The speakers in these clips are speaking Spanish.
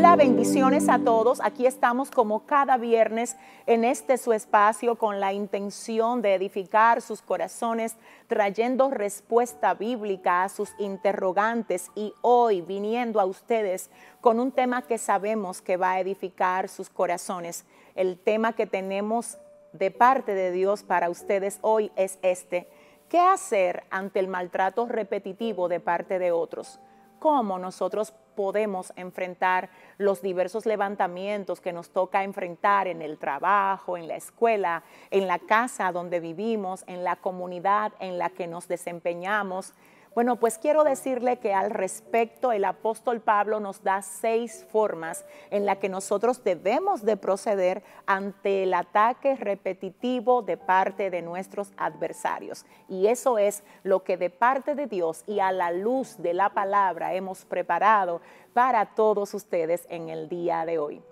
Hola, bendiciones a todos. Aquí estamos como cada viernes en este su espacio con la intención de edificar sus corazones, trayendo respuesta bíblica a sus interrogantes y hoy viniendo a ustedes con un tema que sabemos que va a edificar sus corazones. El tema que tenemos de parte de Dios para ustedes hoy es este. ¿Qué hacer ante el maltrato repetitivo de parte de otros? Cómo nosotros podemos enfrentar los diversos levantamientos que nos toca enfrentar en el trabajo, en la escuela, en la casa donde vivimos, en la comunidad en la que nos desempeñamos bueno, pues quiero decirle que al respecto el apóstol Pablo nos da seis formas en las que nosotros debemos de proceder ante el ataque repetitivo de parte de nuestros adversarios. Y eso es lo que de parte de Dios y a la luz de la palabra hemos preparado para todos ustedes en el día de hoy.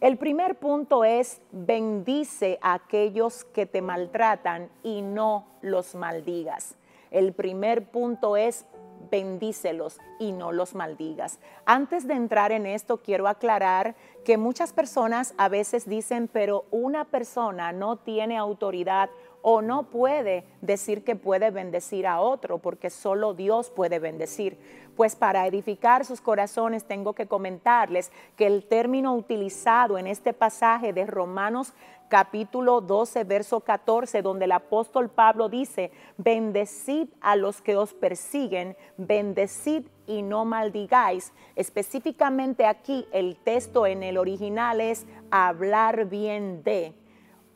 El primer punto es bendice a aquellos que te maltratan y no los maldigas. El primer punto es bendícelos y no los maldigas. Antes de entrar en esto, quiero aclarar que muchas personas a veces dicen, pero una persona no tiene autoridad o no puede decir que puede bendecir a otro, porque solo Dios puede bendecir. Pues para edificar sus corazones tengo que comentarles que el término utilizado en este pasaje de Romanos capítulo 12, verso 14, donde el apóstol Pablo dice, bendecid a los que os persiguen, bendecid y no maldigáis. Específicamente aquí el texto en el original es hablar bien de.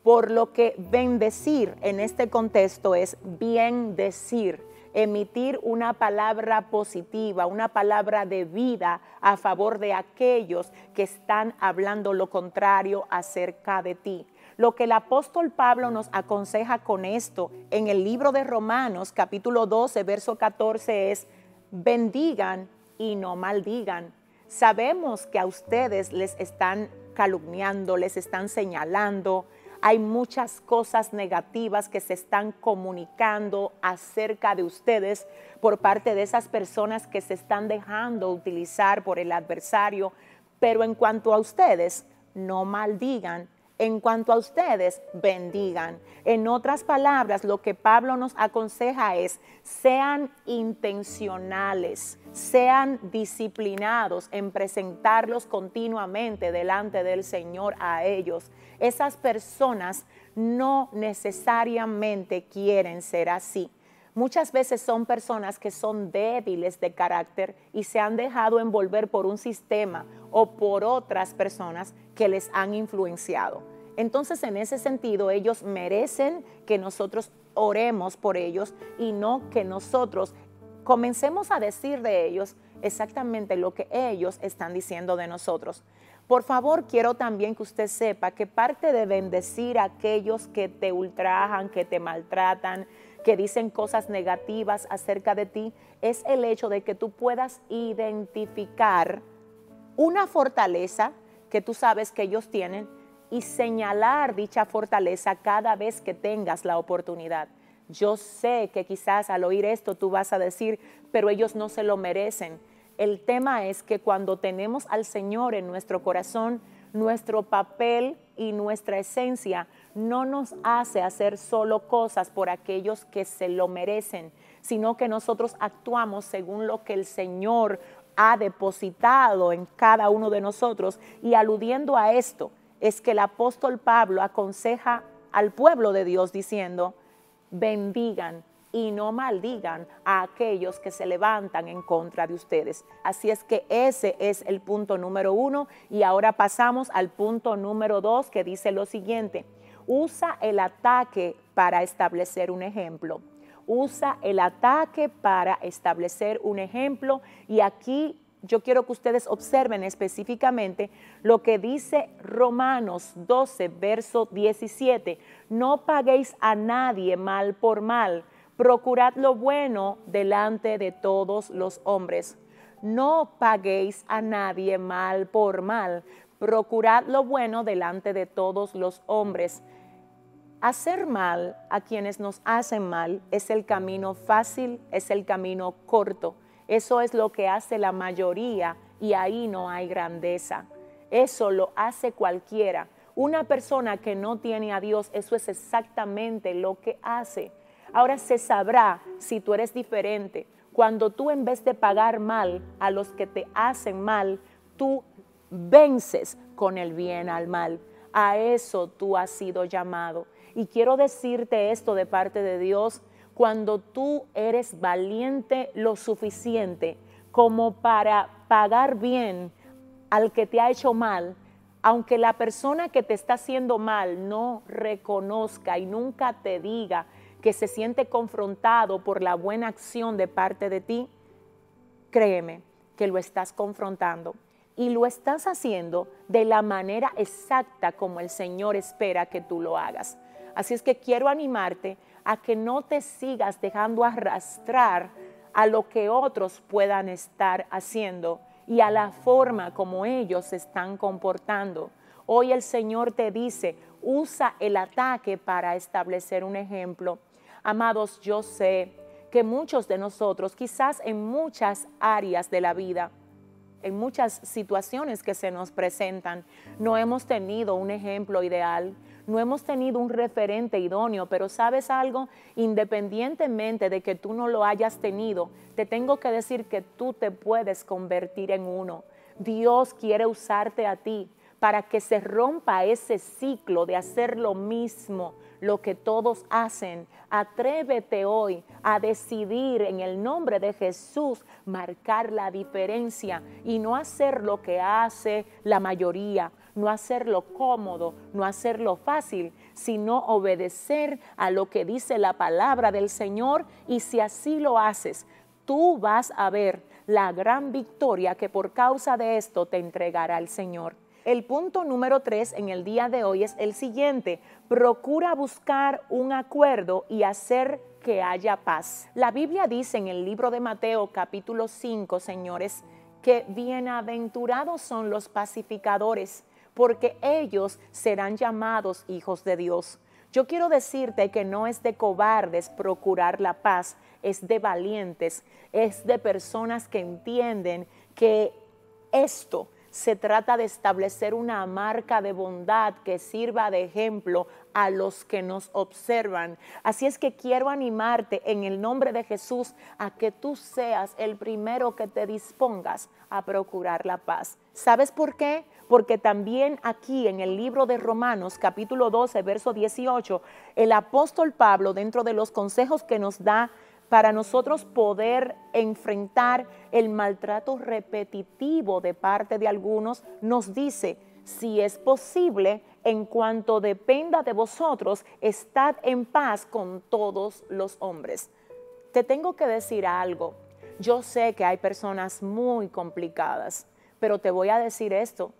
Por lo que bendecir en este contexto es bien decir, emitir una palabra positiva, una palabra de vida a favor de aquellos que están hablando lo contrario acerca de ti. Lo que el apóstol Pablo nos aconseja con esto en el libro de Romanos capítulo 12, verso 14 es, bendigan y no maldigan. Sabemos que a ustedes les están calumniando, les están señalando, hay muchas cosas negativas que se están comunicando acerca de ustedes por parte de esas personas que se están dejando utilizar por el adversario. Pero en cuanto a ustedes, no maldigan en cuanto a ustedes, bendigan. En otras palabras, lo que Pablo nos aconseja es, sean intencionales, sean disciplinados en presentarlos continuamente delante del Señor a ellos. Esas personas no necesariamente quieren ser así. Muchas veces son personas que son débiles de carácter y se han dejado envolver por un sistema o por otras personas que les han influenciado. Entonces, en ese sentido, ellos merecen que nosotros oremos por ellos y no que nosotros comencemos a decir de ellos exactamente lo que ellos están diciendo de nosotros. Por favor, quiero también que usted sepa que parte de bendecir a aquellos que te ultrajan, que te maltratan, que dicen cosas negativas acerca de ti, es el hecho de que tú puedas identificar una fortaleza que tú sabes que ellos tienen y señalar dicha fortaleza cada vez que tengas la oportunidad. Yo sé que quizás al oír esto tú vas a decir, pero ellos no se lo merecen. El tema es que cuando tenemos al Señor en nuestro corazón, nuestro papel y nuestra esencia no nos hace hacer solo cosas por aquellos que se lo merecen, sino que nosotros actuamos según lo que el Señor ha depositado en cada uno de nosotros. Y aludiendo a esto, es que el apóstol Pablo aconseja al pueblo de Dios diciendo, bendigan y no maldigan a aquellos que se levantan en contra de ustedes. Así es que ese es el punto número uno y ahora pasamos al punto número dos que dice lo siguiente, usa el ataque para establecer un ejemplo. Usa el ataque para establecer un ejemplo y aquí yo quiero que ustedes observen específicamente lo que dice Romanos 12, verso 17. No paguéis a nadie mal por mal procurad lo bueno delante de todos los hombres. No paguéis a nadie mal por mal, procurad lo bueno delante de todos los hombres. Hacer mal a quienes nos hacen mal es el camino fácil, es el camino corto. Eso es lo que hace la mayoría y ahí no hay grandeza. Eso lo hace cualquiera. Una persona que no tiene a Dios, eso es exactamente lo que hace. Ahora se sabrá si tú eres diferente. Cuando tú en vez de pagar mal a los que te hacen mal, tú vences con el bien al mal. A eso tú has sido llamado. Y quiero decirte esto de parte de Dios, cuando tú eres valiente lo suficiente como para pagar bien al que te ha hecho mal, aunque la persona que te está haciendo mal no reconozca y nunca te diga que se siente confrontado por la buena acción de parte de ti, créeme que lo estás confrontando y lo estás haciendo de la manera exacta como el Señor espera que tú lo hagas. Así es que quiero animarte a que no te sigas dejando arrastrar a lo que otros puedan estar haciendo y a la forma como ellos se están comportando. Hoy el Señor te dice, usa el ataque para establecer un ejemplo. Amados, yo sé que muchos de nosotros, quizás en muchas áreas de la vida, en muchas situaciones que se nos presentan, no hemos tenido un ejemplo ideal, no hemos tenido un referente idóneo, pero sabes algo, independientemente de que tú no lo hayas tenido, te tengo que decir que tú te puedes convertir en uno. Dios quiere usarte a ti para que se rompa ese ciclo de hacer lo mismo, lo que todos hacen. Atrévete hoy a decidir en el nombre de Jesús marcar la diferencia y no hacer lo que hace la mayoría, no hacerlo cómodo, no hacerlo fácil, sino obedecer a lo que dice la palabra del Señor y si así lo haces, tú vas a ver la gran victoria que por causa de esto te entregará el Señor. El punto número tres en el día de hoy es el siguiente. Procura buscar un acuerdo y hacer que haya paz. La Biblia dice en el libro de Mateo capítulo 5, señores, que bienaventurados son los pacificadores, porque ellos serán llamados hijos de Dios. Yo quiero decirte que no es de cobardes procurar la paz, es de valientes, es de personas que entienden que esto se trata de establecer una marca de bondad que sirva de ejemplo a los que nos observan. Así es que quiero animarte en el nombre de Jesús a que tú seas el primero que te dispongas a procurar la paz. ¿Sabes por qué? Porque también aquí en el libro de Romanos capítulo 12, verso 18, el apóstol Pablo, dentro de los consejos que nos da para nosotros poder enfrentar el maltrato repetitivo de parte de algunos, nos dice, si es posible, en cuanto dependa de vosotros, estad en paz con todos los hombres. Te tengo que decir algo. Yo sé que hay personas muy complicadas, pero te voy a decir esto.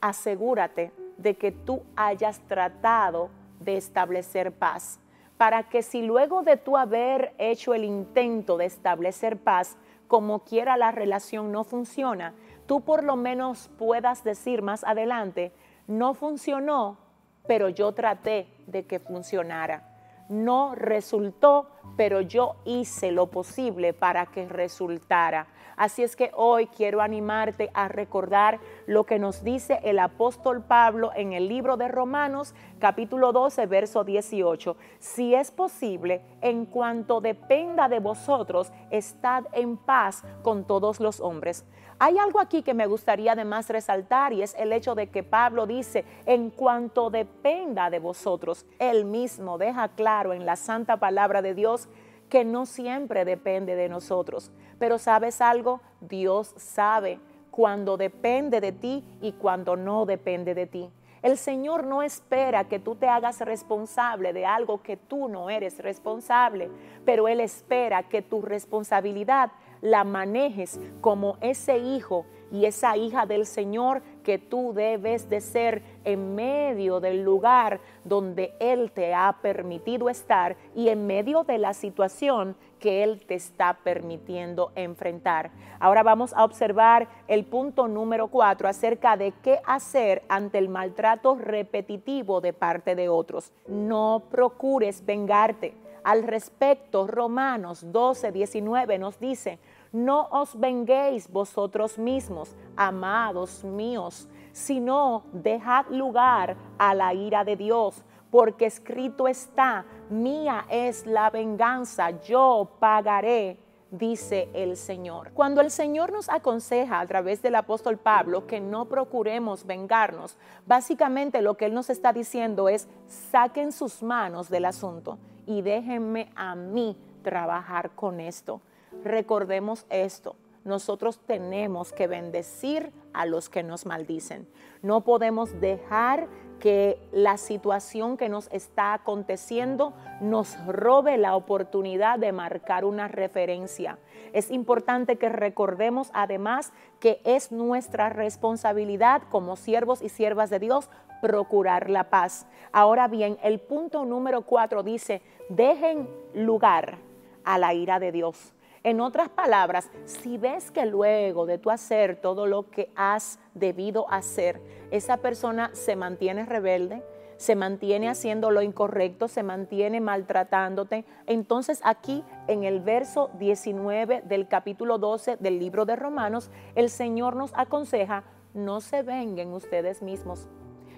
Asegúrate de que tú hayas tratado de establecer paz para que si luego de tú haber hecho el intento de establecer paz, como quiera la relación no funciona, tú por lo menos puedas decir más adelante, no funcionó, pero yo traté de que funcionara. No resultó, pero yo hice lo posible para que resultara. Así es que hoy quiero animarte a recordar lo que nos dice el apóstol Pablo en el libro de Romanos capítulo 12, verso 18. Si es posible, en cuanto dependa de vosotros, estad en paz con todos los hombres. Hay algo aquí que me gustaría además resaltar y es el hecho de que Pablo dice, en cuanto dependa de vosotros, él mismo deja claro en la santa palabra de Dios que no siempre depende de nosotros. Pero sabes algo, Dios sabe cuando depende de ti y cuando no depende de ti. El Señor no espera que tú te hagas responsable de algo que tú no eres responsable, pero Él espera que tu responsabilidad la manejes como ese hijo y esa hija del Señor que tú debes de ser en medio del lugar donde Él te ha permitido estar y en medio de la situación que Él te está permitiendo enfrentar. Ahora vamos a observar el punto número cuatro acerca de qué hacer ante el maltrato repetitivo de parte de otros. No procures vengarte. Al respecto, Romanos 12, 19 nos dice, no os venguéis vosotros mismos, amados míos, sino dejad lugar a la ira de Dios, porque escrito está, mía es la venganza, yo pagaré, dice el Señor. Cuando el Señor nos aconseja a través del apóstol Pablo que no procuremos vengarnos, básicamente lo que Él nos está diciendo es, saquen sus manos del asunto y déjenme a mí trabajar con esto. Recordemos esto, nosotros tenemos que bendecir a los que nos maldicen. No podemos dejar que la situación que nos está aconteciendo nos robe la oportunidad de marcar una referencia. Es importante que recordemos además que es nuestra responsabilidad como siervos y siervas de Dios procurar la paz. Ahora bien, el punto número cuatro dice, dejen lugar a la ira de Dios. En otras palabras, si ves que luego de tu hacer todo lo que has debido hacer, esa persona se mantiene rebelde, se mantiene haciendo lo incorrecto, se mantiene maltratándote, entonces aquí en el verso 19 del capítulo 12 del libro de Romanos, el Señor nos aconseja, no se venguen ustedes mismos,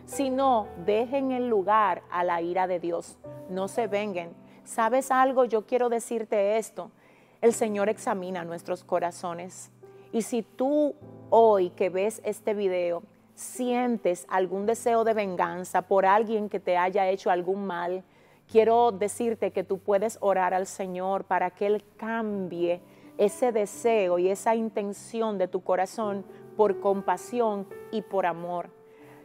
sino dejen el lugar a la ira de Dios, no se venguen. ¿Sabes algo? Yo quiero decirte esto el Señor examina nuestros corazones. Y si tú hoy que ves este video sientes algún deseo de venganza por alguien que te haya hecho algún mal, quiero decirte que tú puedes orar al Señor para que Él cambie ese deseo y esa intención de tu corazón por compasión y por amor.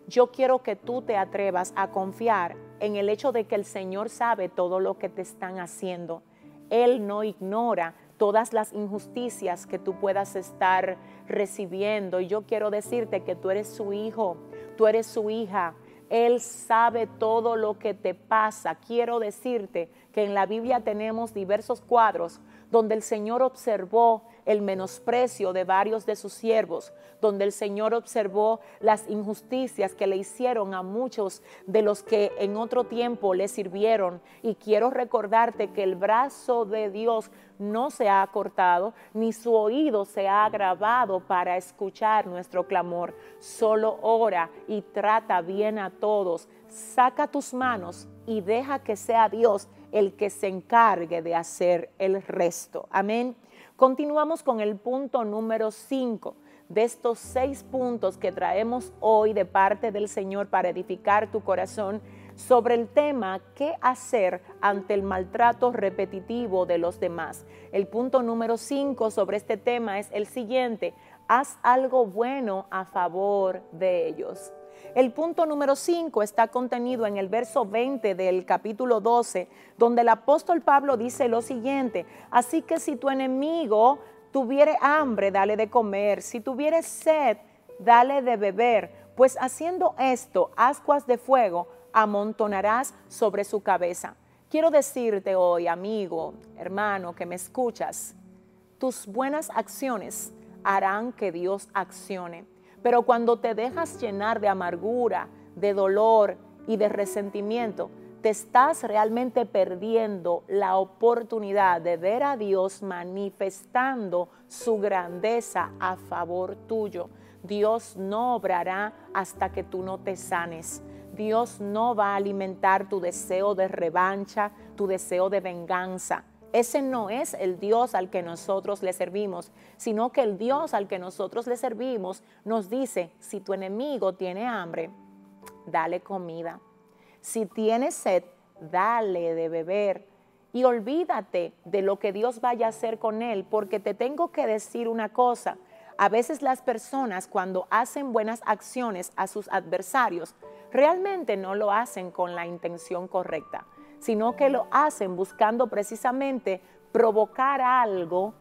Yo quiero que tú te atrevas a confiar en el hecho de que el Señor sabe todo lo que te están haciendo. Él no ignora todas las injusticias que tú puedas estar recibiendo. Y yo quiero decirte que tú eres su hijo, tú eres su hija. Él sabe todo lo que te pasa. Quiero decirte que en la Biblia tenemos diversos cuadros donde el Señor observó el menosprecio de varios de sus siervos, donde el Señor observó las injusticias que le hicieron a muchos de los que en otro tiempo le sirvieron. Y quiero recordarte que el brazo de Dios no se ha cortado, ni su oído se ha agravado para escuchar nuestro clamor. Solo ora y trata bien a todos. Saca tus manos y deja que sea Dios el que se encargue de hacer el resto. Amén. Continuamos con el punto número 5 de estos seis puntos que traemos hoy de parte del Señor para edificar tu corazón sobre el tema qué hacer ante el maltrato repetitivo de los demás. El punto número 5 sobre este tema es el siguiente, haz algo bueno a favor de ellos. El punto número 5 está contenido en el verso 20 del capítulo 12, donde el apóstol Pablo dice lo siguiente, así que si tu enemigo tuviere hambre, dale de comer, si tuviere sed, dale de beber, pues haciendo esto, ascuas de fuego amontonarás sobre su cabeza. Quiero decirte hoy, amigo, hermano, que me escuchas, tus buenas acciones harán que Dios accione. Pero cuando te dejas llenar de amargura, de dolor y de resentimiento, te estás realmente perdiendo la oportunidad de ver a Dios manifestando su grandeza a favor tuyo. Dios no obrará hasta que tú no te sanes. Dios no va a alimentar tu deseo de revancha, tu deseo de venganza. Ese no es el Dios al que nosotros le servimos, sino que el Dios al que nosotros le servimos nos dice, si tu enemigo tiene hambre, dale comida. Si tiene sed, dale de beber. Y olvídate de lo que Dios vaya a hacer con él, porque te tengo que decir una cosa. A veces las personas cuando hacen buenas acciones a sus adversarios, realmente no lo hacen con la intención correcta sino que lo hacen buscando precisamente provocar algo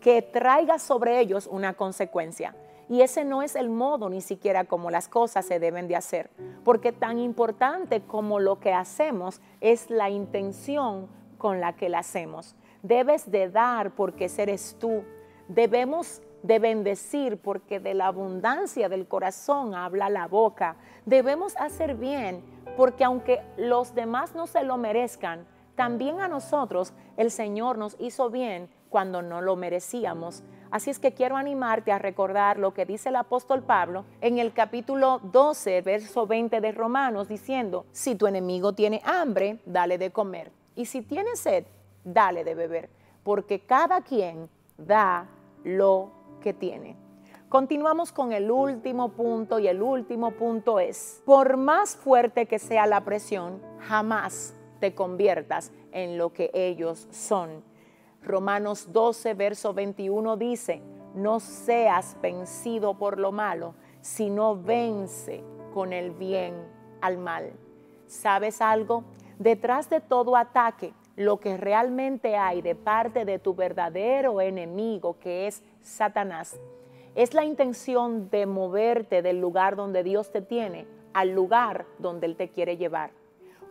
que traiga sobre ellos una consecuencia. Y ese no es el modo ni siquiera como las cosas se deben de hacer, porque tan importante como lo que hacemos es la intención con la que la hacemos. Debes de dar porque eres tú. Debemos de bendecir porque de la abundancia del corazón habla la boca. Debemos hacer bien porque aunque los demás no se lo merezcan, también a nosotros el Señor nos hizo bien cuando no lo merecíamos. Así es que quiero animarte a recordar lo que dice el apóstol Pablo en el capítulo 12, verso 20 de Romanos, diciendo, si tu enemigo tiene hambre, dale de comer. Y si tiene sed, dale de beber, porque cada quien da lo tiene. Continuamos con el último punto y el último punto es, por más fuerte que sea la presión, jamás te conviertas en lo que ellos son Romanos 12, verso 21 dice, no seas vencido por lo malo, sino vence con el bien al mal. ¿Sabes algo? Detrás de todo ataque, lo que realmente hay de parte de tu verdadero enemigo, que es Satanás, es la intención de moverte del lugar donde Dios te tiene al lugar donde Él te quiere llevar.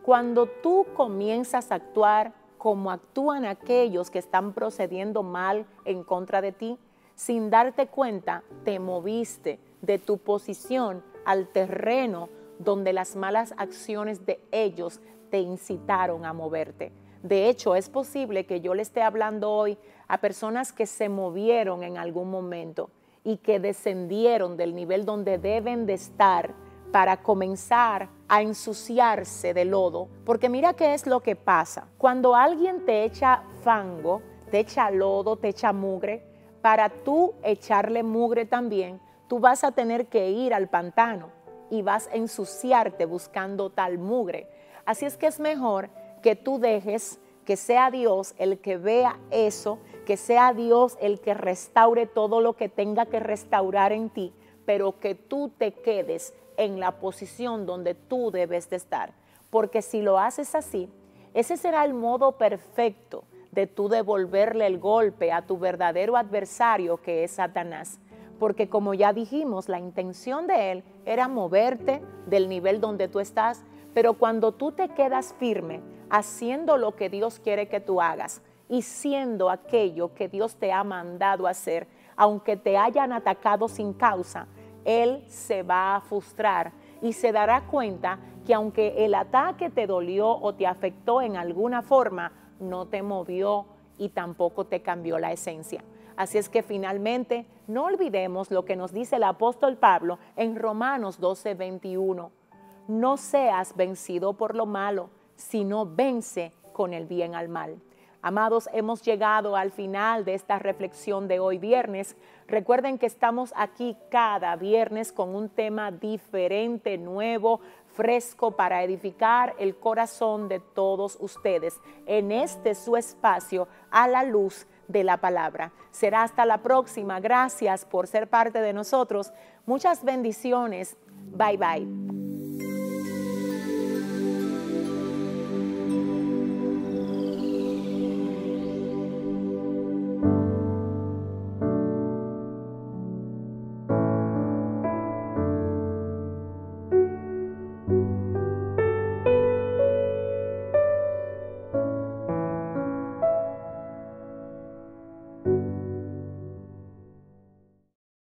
Cuando tú comienzas a actuar como actúan aquellos que están procediendo mal en contra de ti, sin darte cuenta, te moviste de tu posición al terreno donde las malas acciones de ellos te incitaron a moverte. De hecho, es posible que yo le esté hablando hoy a personas que se movieron en algún momento y que descendieron del nivel donde deben de estar para comenzar a ensuciarse de lodo, porque mira qué es lo que pasa. Cuando alguien te echa fango, te echa lodo, te echa mugre, para tú echarle mugre también, tú vas a tener que ir al pantano y vas a ensuciarte buscando tal mugre. Así es que es mejor que tú dejes que sea Dios el que vea eso, que sea Dios el que restaure todo lo que tenga que restaurar en ti, pero que tú te quedes en la posición donde tú debes de estar. Porque si lo haces así, ese será el modo perfecto de tú devolverle el golpe a tu verdadero adversario que es Satanás. Porque como ya dijimos, la intención de él era moverte del nivel donde tú estás, pero cuando tú te quedas firme haciendo lo que Dios quiere que tú hagas y siendo aquello que Dios te ha mandado hacer, aunque te hayan atacado sin causa, él se va a frustrar y se dará cuenta que aunque el ataque te dolió o te afectó en alguna forma, no te movió y tampoco te cambió la esencia. Así es que finalmente no olvidemos lo que nos dice el apóstol Pablo en Romanos 12, 21. No seas vencido por lo malo, sino vence con el bien al mal. Amados, hemos llegado al final de esta reflexión de hoy viernes. Recuerden que estamos aquí cada viernes con un tema diferente, nuevo, fresco para edificar el corazón de todos ustedes en este su espacio a la luz de la palabra. Será hasta la próxima. Gracias por ser parte de nosotros. Muchas bendiciones. Bye bye.